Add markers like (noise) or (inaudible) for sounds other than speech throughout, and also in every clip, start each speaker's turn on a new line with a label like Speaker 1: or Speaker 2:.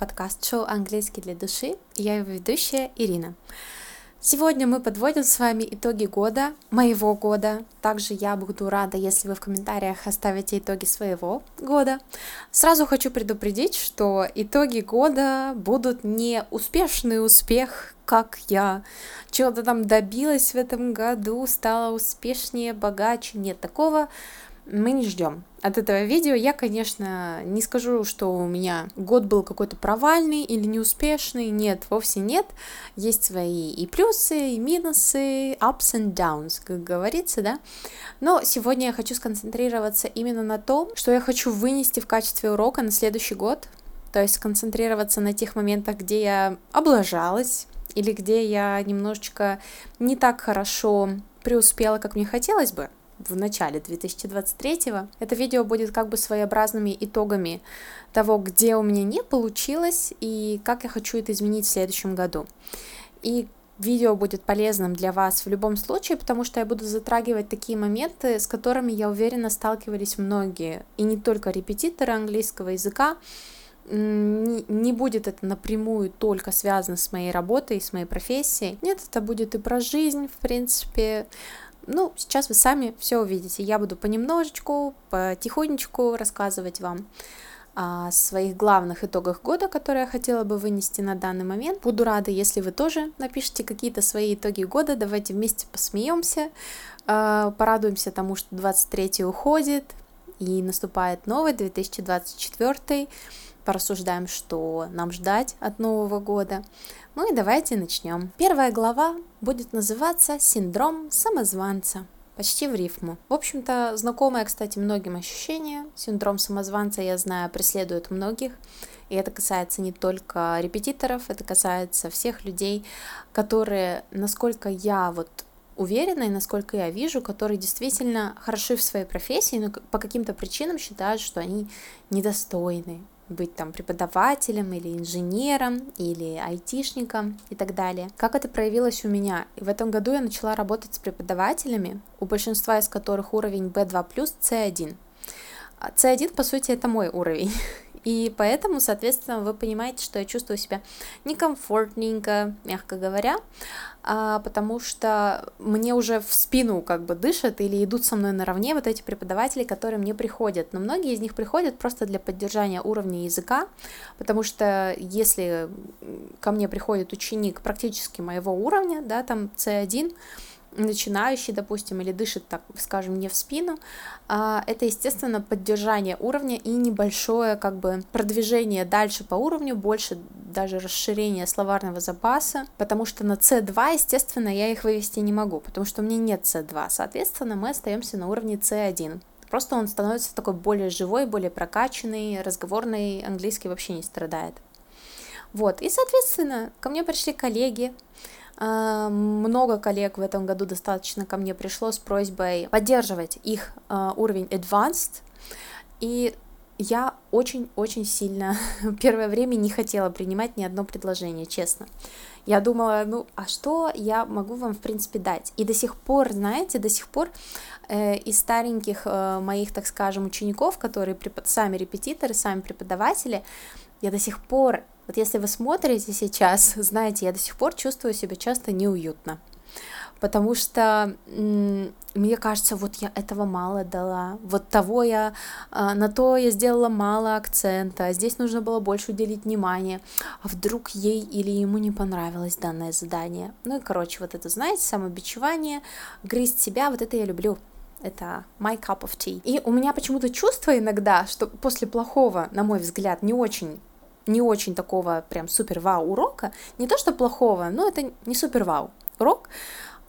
Speaker 1: подкаст шоу «Английский для души» и я его ведущая Ирина. Сегодня мы подводим с вами итоги года, моего года. Также я буду рада, если вы в комментариях оставите итоги своего года. Сразу хочу предупредить, что итоги года будут не успешный успех, как я чего-то там добилась в этом году, стала успешнее, богаче. Нет, такого мы не ждем от этого видео. Я, конечно, не скажу, что у меня год был какой-то провальный или неуспешный. Нет, вовсе нет. Есть свои и плюсы, и минусы, ups and downs, как говорится, да. Но сегодня я хочу сконцентрироваться именно на том, что я хочу вынести в качестве урока на следующий год. То есть сконцентрироваться на тех моментах, где я облажалась, или где я немножечко не так хорошо преуспела, как мне хотелось бы в начале 2023. Это видео будет как бы своеобразными итогами того, где у меня не получилось и как я хочу это изменить в следующем году. И видео будет полезным для вас в любом случае, потому что я буду затрагивать такие моменты, с которыми, я уверена, сталкивались многие, и не только репетиторы английского языка, не будет это напрямую только связано с моей работой, с моей профессией. Нет, это будет и про жизнь, в принципе, ну, сейчас вы сами все увидите. Я буду понемножечку, потихонечку рассказывать вам о своих главных итогах года, которые я хотела бы вынести на данный момент. Буду рада, если вы тоже напишите какие-то свои итоги года. Давайте вместе посмеемся, а, порадуемся тому, что 23 уходит и наступает новый 2024 порассуждаем, что нам ждать от Нового года. Ну и давайте начнем. Первая глава будет называться «Синдром самозванца» почти в рифму. В общем-то, знакомое, кстати, многим ощущение. Синдром самозванца, я знаю, преследует многих. И это касается не только репетиторов, это касается всех людей, которые, насколько я вот уверена и насколько я вижу, которые действительно хороши в своей профессии, но по каким-то причинам считают, что они недостойны быть там преподавателем или инженером или айтишником и так далее. Как это проявилось у меня? В этом году я начала работать с преподавателями, у большинства из которых уровень B2+, C1. C1, по сути, это мой уровень. (laughs) И поэтому, соответственно, вы понимаете, что я чувствую себя некомфортненько, мягко говоря, а, потому что мне уже в спину как бы дышат или идут со мной наравне вот эти преподаватели, которые мне приходят. Но многие из них приходят просто для поддержания уровня языка, потому что если ко мне приходит ученик практически моего уровня, да, там C1, начинающий, допустим, или дышит, так скажем, не в спину, а, это, естественно, поддержание уровня и небольшое как бы продвижение дальше по уровню, больше даже расширение словарного запаса, потому что на C2, естественно, я их вывести не могу, потому что у меня нет C2, соответственно, мы остаемся на уровне C1. Просто он становится такой более живой, более прокачанный, разговорный, английский вообще не страдает. Вот, и, соответственно, ко мне пришли коллеги, много коллег в этом году достаточно ко мне пришло с просьбой поддерживать их а, уровень advanced, и я очень-очень сильно (laughs) первое время не хотела принимать ни одно предложение, честно. Я думала, ну, а что я могу вам, в принципе, дать? И до сих пор, знаете, до сих пор э, из стареньких э, моих, так скажем, учеников, которые препод... сами репетиторы, сами преподаватели, я до сих пор вот если вы смотрите сейчас, (laughs) знаете, я до сих пор чувствую себя часто неуютно, потому что мне кажется, вот я этого мало дала, вот того я, а, на то я сделала мало акцента, здесь нужно было больше уделить внимание, а вдруг ей или ему не понравилось данное задание. Ну и, короче, вот это, знаете, самобичевание, грызть себя, вот это я люблю, это my cup of tea. И у меня почему-то чувство иногда, что после плохого, на мой взгляд, не очень не очень такого прям супер-вау урока, не то что плохого, но это не супер-вау урок,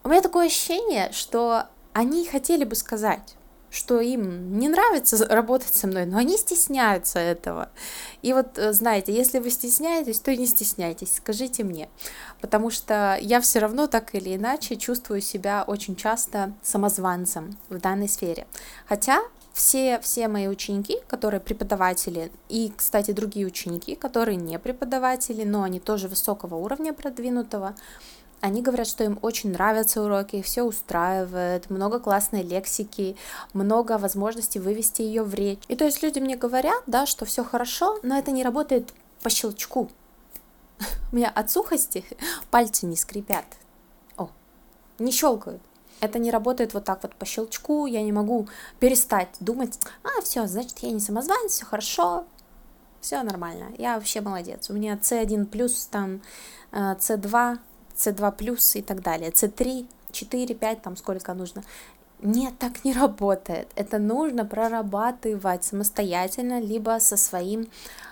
Speaker 1: у меня такое ощущение, что они хотели бы сказать, что им не нравится работать со мной, но они стесняются этого. И вот, э, знаете, если вы стесняетесь, то не стесняйтесь, скажите мне, потому что я все равно так или иначе чувствую себя очень часто самозванцем в данной сфере. Хотя все, все мои ученики, которые преподаватели, и, кстати, другие ученики, которые не преподаватели, но они тоже высокого уровня продвинутого, они говорят, что им очень нравятся уроки, все устраивает, много классной лексики, много возможностей вывести ее в речь. И то есть люди мне говорят, да, что все хорошо, но это не работает по щелчку. (laughs) У меня от сухости (laughs) пальцы не скрипят. О, не щелкают. Это не работает вот так вот по щелчку, я не могу перестать думать, а, все, значит, я не самозванец, все хорошо, все нормально, я вообще молодец. У меня C1 плюс, там, C2, C2 плюс и так далее, C3, 4, 5, там сколько нужно. Нет, так не работает. Это нужно прорабатывать самостоятельно, либо со своим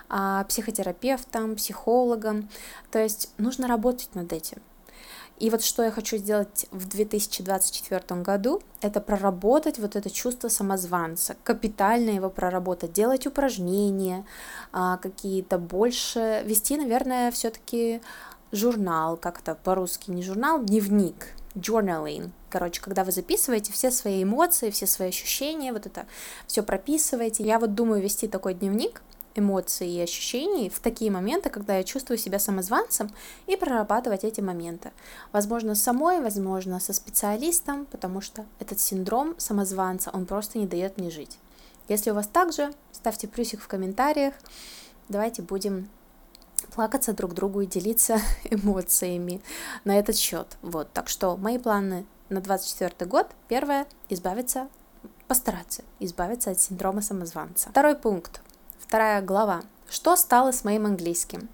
Speaker 1: а, психотерапевтом, психологом. То есть нужно работать над этим. И вот что я хочу сделать в 2024 году, это проработать вот это чувство самозванца, капитально его проработать, делать упражнения, а, какие-то больше, вести, наверное, все-таки журнал, как-то по-русски не журнал, дневник, journaling. Короче, когда вы записываете все свои эмоции, все свои ощущения, вот это все прописываете. Я вот думаю вести такой дневник эмоций и ощущений в такие моменты, когда я чувствую себя самозванцем, и прорабатывать эти моменты. Возможно, самой, возможно, со специалистом, потому что этот синдром самозванца, он просто не дает мне жить. Если у вас так же, ставьте плюсик в комментариях. Давайте будем плакаться друг другу и делиться (laughs) эмоциями на этот счет. Вот, так что мои планы на 24 год. Первое – избавиться, постараться избавиться от синдрома самозванца. Второй пункт, вторая глава. Что стало с моим английским?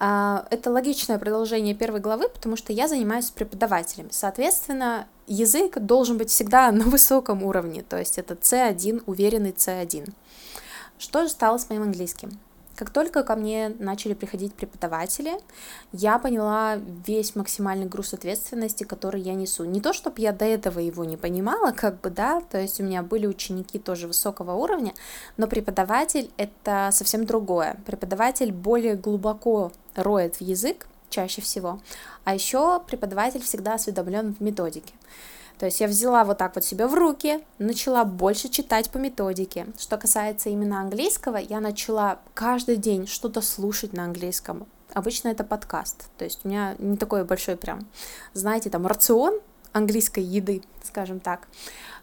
Speaker 1: А, это логичное продолжение первой главы, потому что я занимаюсь преподавателем. Соответственно, язык должен быть всегда (laughs) на высоком уровне, то есть это C1, уверенный C1. Что же стало с моим английским? Как только ко мне начали приходить преподаватели, я поняла весь максимальный груз ответственности, который я несу. Не то, чтобы я до этого его не понимала, как бы, да, то есть у меня были ученики тоже высокого уровня, но преподаватель — это совсем другое. Преподаватель более глубоко роет в язык, чаще всего, а еще преподаватель всегда осведомлен в методике. То есть я взяла вот так вот себя в руки, начала больше читать по методике. Что касается именно английского, я начала каждый день что-то слушать на английском. Обычно это подкаст, то есть у меня не такой большой прям, знаете, там рацион английской еды, скажем так.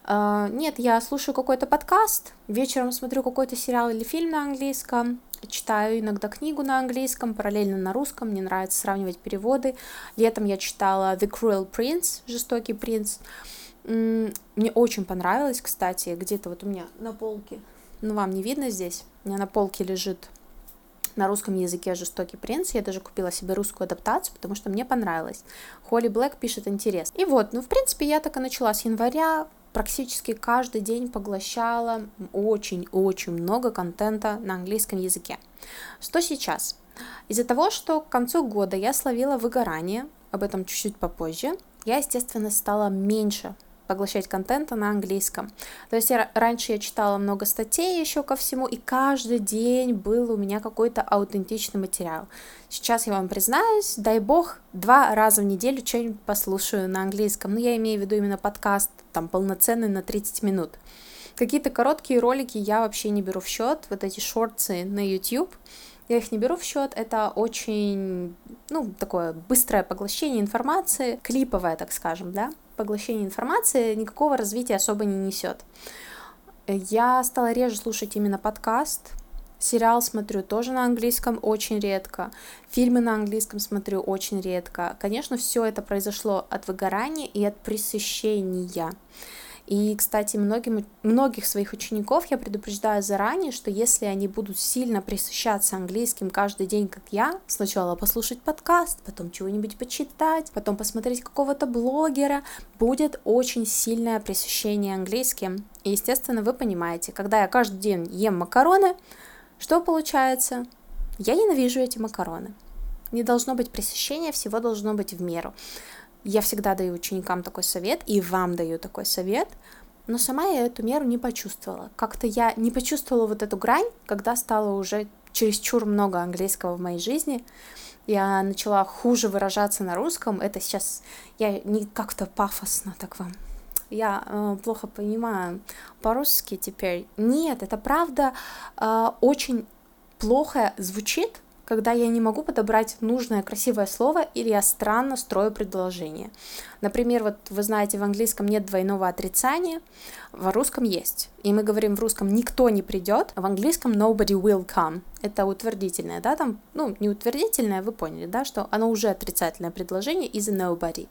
Speaker 1: Uh, нет, я слушаю какой-то подкаст, вечером смотрю какой-то сериал или фильм на английском, читаю иногда книгу на английском, параллельно на русском, мне нравится сравнивать переводы. Летом я читала The Cruel Prince, Жестокий принц. Мне очень понравилось, кстати, где-то вот у меня на полке, ну вам не видно здесь, у меня на полке лежит на русском языке «Жестокий принц». Я даже купила себе русскую адаптацию, потому что мне понравилось. Холли Блэк пишет интерес. И вот, ну, в принципе, я так и начала с января практически каждый день поглощала очень-очень много контента на английском языке. Что сейчас? Из-за того, что к концу года я словила выгорание, об этом чуть-чуть попозже, я, естественно, стала меньше поглощать контента на английском. То есть я, раньше я читала много статей еще ко всему, и каждый день был у меня какой-то аутентичный материал. Сейчас я вам признаюсь, дай бог, два раза в неделю что-нибудь послушаю на английском. Ну, я имею в виду именно подкаст, там, полноценный на 30 минут. Какие-то короткие ролики я вообще не беру в счет, вот эти шорты на YouTube, я их не беру в счет, это очень, ну, такое быстрое поглощение информации, клиповое, так скажем, да, поглощение информации никакого развития особо не несет. Я стала реже слушать именно подкаст, Сериал смотрю тоже на английском очень редко. Фильмы на английском смотрю очень редко. Конечно, все это произошло от выгорания и от пресыщения. И, кстати, многим, многих своих учеников я предупреждаю заранее, что если они будут сильно присыщаться английским каждый день, как я, сначала послушать подкаст, потом чего-нибудь почитать, потом посмотреть какого-то блогера, будет очень сильное присыщение английским. И, естественно, вы понимаете, когда я каждый день ем макароны, что получается? Я ненавижу эти макароны. Не должно быть пресыщения, всего должно быть в меру. Я всегда даю ученикам такой совет, и вам даю такой совет, но сама я эту меру не почувствовала. Как-то я не почувствовала вот эту грань, когда стало уже чересчур много английского в моей жизни. Я начала хуже выражаться на русском. Это сейчас я не как-то пафосно так вам. Я э, плохо понимаю по-русски теперь. Нет, это правда э, очень плохо звучит, когда я не могу подобрать нужное красивое слово или я странно строю предложение. Например, вот вы знаете, в английском нет двойного отрицания, в русском есть. И мы говорим в русском «никто не придет», а в английском «nobody will come». Это утвердительное, да, там, ну, не утвердительное, вы поняли, да, что оно уже отрицательное предложение из nobody.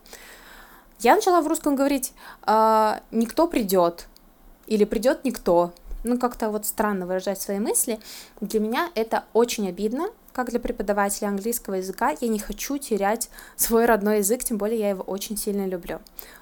Speaker 1: Я начала в русском говорить э, «никто придет» или «придет никто», ну, как-то вот странно выражать свои мысли. Для меня это очень обидно, как для преподавателя английского языка, я не хочу терять свой родной язык, тем более я его очень сильно люблю.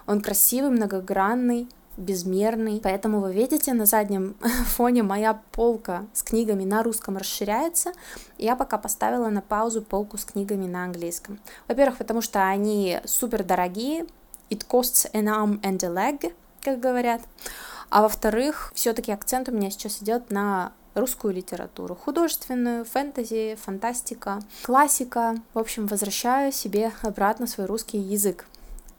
Speaker 1: Он красивый, многогранный, безмерный. Поэтому вы видите, на заднем (laughs) фоне моя полка с книгами на русском расширяется. Я пока поставила на паузу полку с книгами на английском. Во-первых, потому что они супер дорогие. It costs an arm and a leg, как говорят. А во-вторых, все-таки акцент у меня сейчас идет на русскую литературу, художественную, фэнтези, фантастика, классика. В общем, возвращаю себе обратно свой русский язык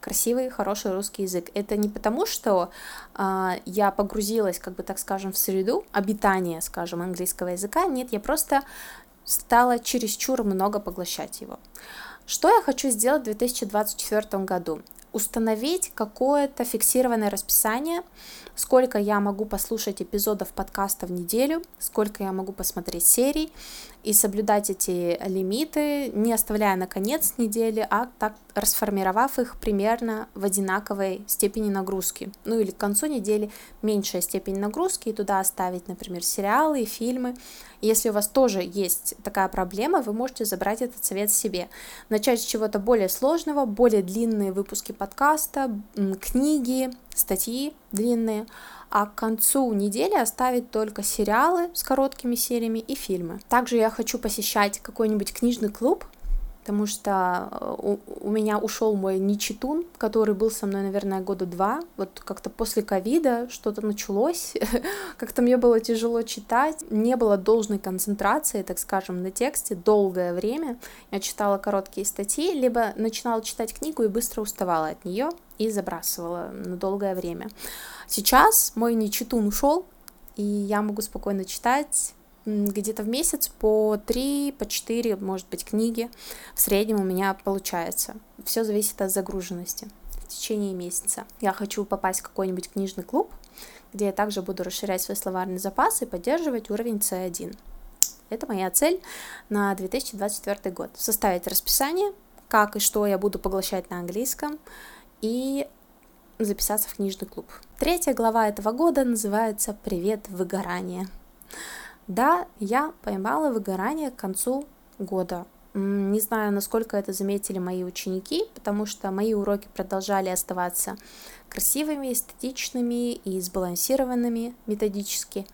Speaker 1: красивый, хороший русский язык. Это не потому, что э, я погрузилась, как бы так скажем, в среду обитания, скажем, английского языка. Нет, я просто стала чересчур много поглощать его. Что я хочу сделать в 2024 году? Установить какое-то фиксированное расписание, сколько я могу послушать эпизодов подкаста в неделю, сколько я могу посмотреть серий, и соблюдать эти лимиты, не оставляя на конец недели, а так расформировав их примерно в одинаковой степени нагрузки. Ну или к концу недели меньшая степень нагрузки, и туда оставить, например, сериалы и фильмы. Если у вас тоже есть такая проблема, вы можете забрать этот совет себе. Начать с чего-то более сложного, более длинные выпуски подкаста, книги, статьи длинные, а к концу недели оставить только сериалы с короткими сериями и фильмы. Также я хочу посещать какой-нибудь книжный клуб, потому что э, у, у меня ушел мой Ничитун, который был со мной, наверное, года два. Вот как-то после ковида что-то началось, (laughs) как-то мне было тяжело читать, не было должной концентрации, так скажем, на тексте долгое время. Я читала короткие статьи, либо начинала читать книгу и быстро уставала от нее и забрасывала на долгое время. Сейчас мой Ничитун ушел, и я могу спокойно читать где-то в месяц по 3, по 4, может быть, книги в среднем у меня получается. Все зависит от загруженности в течение месяца. Я хочу попасть в какой-нибудь книжный клуб, где я также буду расширять свой словарный запас и поддерживать уровень C1. Это моя цель на 2024 год. Составить расписание, как и что я буду поглощать на английском, и записаться в книжный клуб. Третья глава этого года называется «Привет, выгорание». Да, я поймала выгорание к концу года. Не знаю, насколько это заметили мои ученики, потому что мои уроки продолжали оставаться красивыми, эстетичными и сбалансированными методически.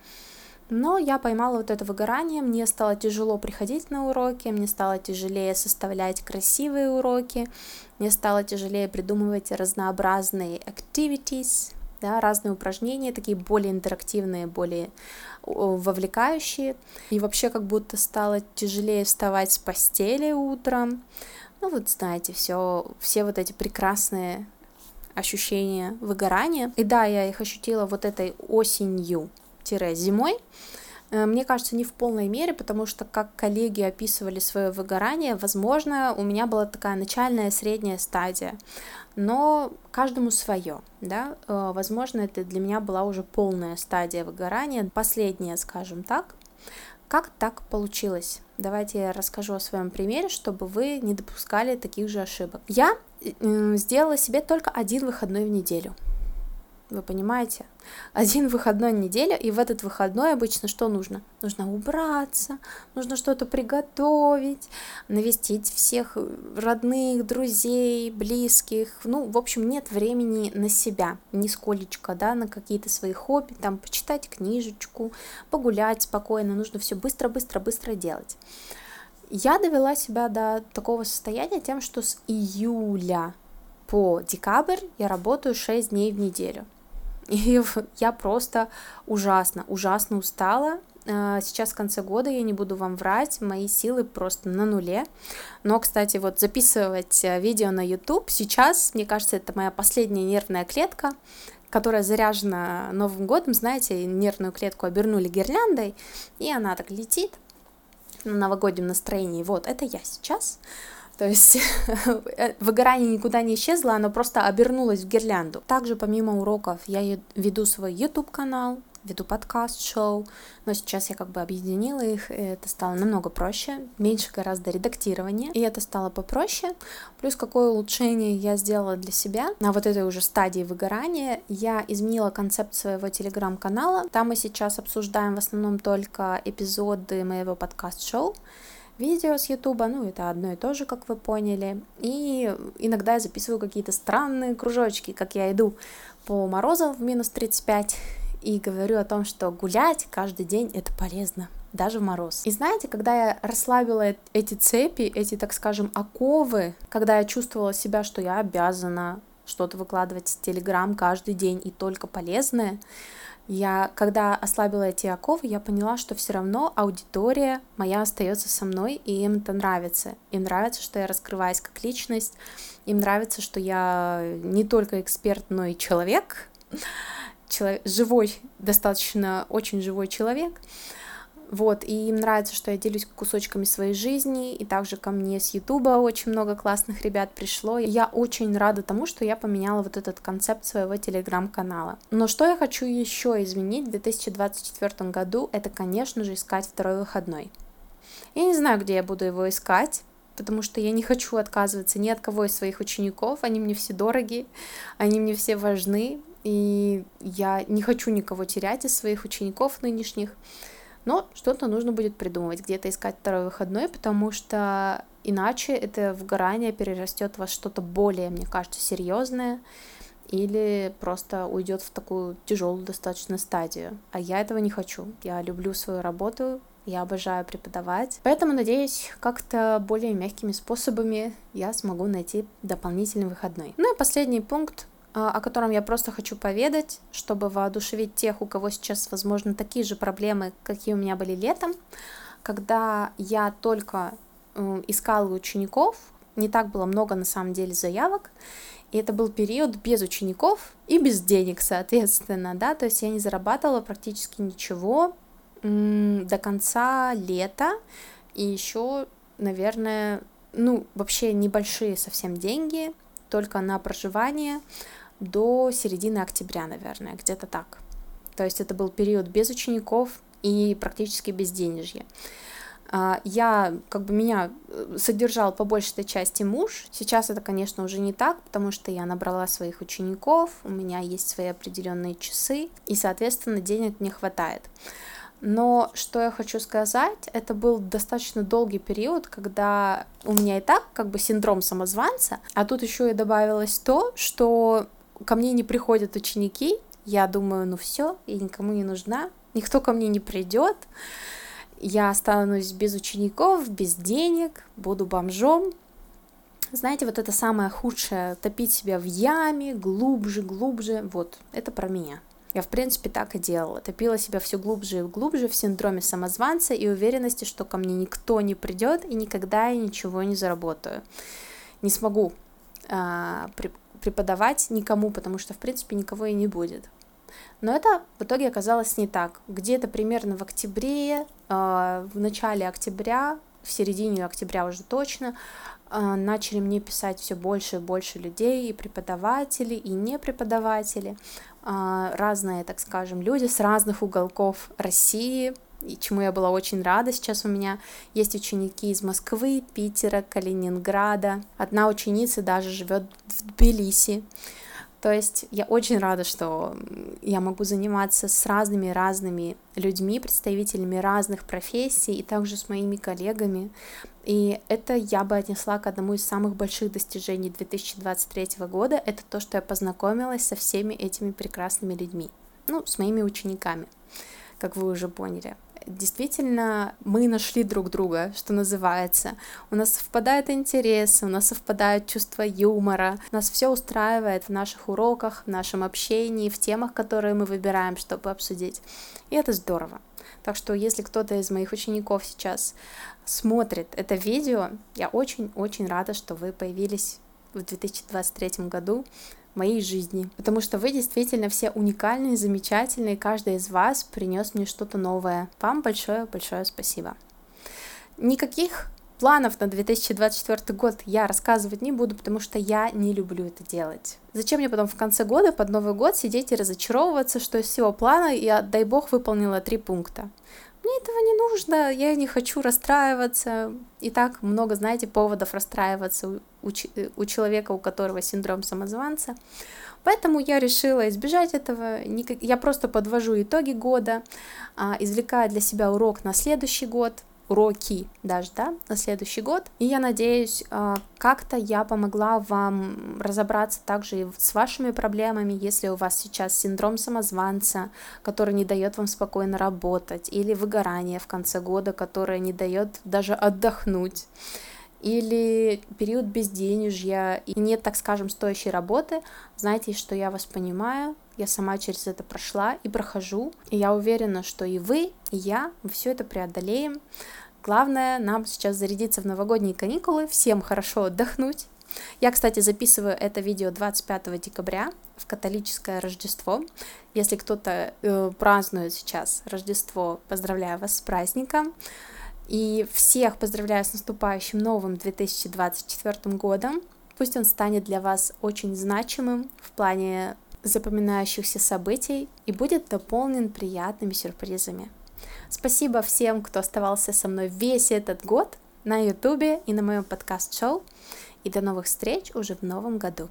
Speaker 1: Но я поймала вот это выгорание, мне стало тяжело приходить на уроки, мне стало тяжелее составлять красивые уроки, мне стало тяжелее придумывать разнообразные activities, да, разные упражнения, такие более интерактивные, более вовлекающие. И вообще как будто стало тяжелее вставать с постели утром. Ну вот знаете, все, все вот эти прекрасные ощущения выгорания. И да, я их ощутила вот этой осенью-зимой. Э, мне кажется, не в полной мере, потому что, как коллеги описывали свое выгорание, возможно, у меня была такая начальная средняя стадия, но каждому свое, да, э, возможно, это для меня была уже полная стадия выгорания, последняя, скажем так. Как так получилось? Давайте я расскажу о своем примере, чтобы вы не допускали таких же ошибок. Я э, сделала себе только один выходной в неделю. Вы понимаете? Один выходной неделя, и в этот выходной обычно что нужно? Нужно убраться, нужно что-то приготовить, навестить всех родных, друзей, близких. Ну, в общем, нет времени на себя, нисколечко, да, на какие-то свои хобби, там, почитать книжечку, погулять спокойно, нужно все быстро-быстро-быстро делать. Я довела себя до такого состояния тем, что с июля по декабрь я работаю 6 дней в неделю. (laughs) И я просто ужасно, ужасно устала. А, сейчас в конце года, я не буду вам врать, мои силы просто на нуле. Но, кстати, вот записывать э, видео на YouTube сейчас, мне кажется, это моя последняя нервная клетка, которая заряжена Новым годом, знаете, нервную клетку обернули гирляндой, и она так летит, на новогоднем настроении. Вот, это я сейчас. То есть (laughs) выгорание никуда не исчезло, оно просто обернулось в гирлянду. Также помимо уроков я веду свой YouTube-канал, веду подкаст-шоу, но сейчас я как бы объединила их, и это стало намного проще, меньше гораздо редактирования, и это стало попроще. Плюс какое улучшение я сделала для себя на вот этой уже стадии выгорания, я изменила концепт своего телеграм-канала, там мы сейчас обсуждаем в основном только эпизоды моего подкаст-шоу, видео с Ютуба, ну, это одно и то же, как вы поняли. И иногда я записываю какие-то странные кружочки, как я иду по морозу в минус 35, и говорю о том, что гулять каждый день это полезно, даже в мороз. И знаете, когда я расслабила эти цепи, эти, так скажем, оковы, когда я чувствовала себя, что я обязана что-то выкладывать в Телеграм каждый день и только полезное, я, когда ослабила эти оковы, я поняла, что все равно аудитория моя остается со мной, и им это нравится. Им нравится, что я раскрываюсь как личность, им нравится, что я не только эксперт, но и человек, (laughs) человек, живой, достаточно очень живой человек. Вот, и им нравится, что я делюсь кусочками своей жизни, и также ко мне с Ютуба очень много классных ребят пришло. Я очень рада тому, что я поменяла вот этот концепт своего телеграм-канала. Но что я хочу еще изменить в 2024 году, это, конечно же, искать второй выходной. Я не знаю, где я буду его искать, потому что я не хочу отказываться ни от кого из своих учеников, они мне все дороги, они мне все важны, и я не хочу никого терять из своих учеников нынешних, но что-то нужно будет придумывать, где-то искать второй выходной, потому что иначе это выгорание перерастет во что-то более, мне кажется, серьезное, или просто уйдет в такую тяжелую достаточно стадию. А я этого не хочу. Я люблю свою работу, я обожаю преподавать. Поэтому, надеюсь, как-то более мягкими способами я смогу найти дополнительный выходной. Ну и последний пункт о котором я просто хочу поведать, чтобы воодушевить тех, у кого сейчас, возможно, такие же проблемы, какие у меня были летом, когда я только искала учеников, не так было много на самом деле заявок, и это был период без учеников и без денег, соответственно, да, то есть я не зарабатывала практически ничего до конца лета, и еще, наверное, ну, вообще небольшие совсем деньги, только на проживание, до середины октября, наверное, где-то так. То есть это был период без учеников и практически без денежья. А, я, как бы меня э, содержал по большей части муж. Сейчас это, конечно, уже не так, потому что я набрала своих учеников, у меня есть свои определенные часы, и, соответственно, денег не хватает. Но что я хочу сказать, это был достаточно долгий период, когда у меня и так как бы синдром самозванца, а тут еще и добавилось то, что ко мне не приходят ученики, я думаю, ну все, я никому не нужна, никто ко мне не придет, я останусь без учеников, без денег, буду бомжом. Знаете, вот это самое худшее, топить себя в яме, глубже, глубже, вот, это про меня. Я, в принципе, так и делала. Топила себя все глубже и глубже в синдроме самозванца и уверенности, что ко мне никто не придет и никогда я ничего не заработаю. Не смогу а, преподавать никому, потому что, в принципе, никого и не будет. Но это в итоге оказалось не так. Где-то примерно в октябре, э, в начале октября, в середине октября уже точно, э, начали мне писать все больше и больше людей, и преподаватели, и не преподаватели, э, разные, так скажем, люди с разных уголков России, и чему я была очень рада. Сейчас у меня есть ученики из Москвы, Питера, Калининграда. Одна ученица даже живет в Тбилиси. То есть я очень рада, что я могу заниматься с разными-разными людьми, представителями разных профессий, и также с моими коллегами. И это я бы отнесла к одному из самых больших достижений 2023 года. Это то, что я познакомилась со всеми этими прекрасными людьми. Ну, с моими учениками, как вы уже поняли действительно мы нашли друг друга, что называется. У нас совпадают интересы, у нас совпадают чувства юмора, нас все устраивает в наших уроках, в нашем общении, в темах, которые мы выбираем, чтобы обсудить. И это здорово. Так что если кто-то из моих учеников сейчас смотрит это видео, я очень-очень рада, что вы появились в 2023 году моей жизни, потому что вы действительно все уникальные, замечательные, каждый из вас принес мне что-то новое. Вам большое-большое спасибо. никаких планов на 2024 год я рассказывать не буду, потому что я не люблю это делать. Зачем мне потом в конце года, под Новый год, сидеть и разочаровываться, что из всего плана я, дай бог, выполнила три пункта. Мне этого не нужно, я не хочу расстраиваться. И так много, знаете, поводов расстраиваться у, у, у человека, у которого синдром самозванца. Поэтому я решила избежать этого. Я просто подвожу итоги года, а, извлекаю для себя урок на следующий год, уроки даже, да, на следующий год. И я надеюсь, а, как-то я помогла вам разобраться также и с вашими проблемами, если у вас сейчас синдром самозванца, который не дает вам спокойно работать, или выгорание в конце года, которое не дает даже отдохнуть или период безденежья и нет, так скажем, стоящей работы, знаете, что я вас понимаю, я сама через это прошла и прохожу, и я уверена, что и вы, и я, все это преодолеем. Главное нам сейчас зарядиться в новогодние каникулы, всем хорошо отдохнуть. Я, кстати, записываю это видео 25 декабря в католическое Рождество. Если кто-то э, празднует сейчас Рождество, поздравляю вас с праздником. И всех поздравляю с наступающим новым 2024 годом. Пусть он станет для вас очень значимым в плане запоминающихся событий и будет дополнен приятными сюрпризами. Спасибо всем, кто оставался со мной весь этот год на ютубе и на моем подкаст-шоу. И до новых встреч уже в новом году.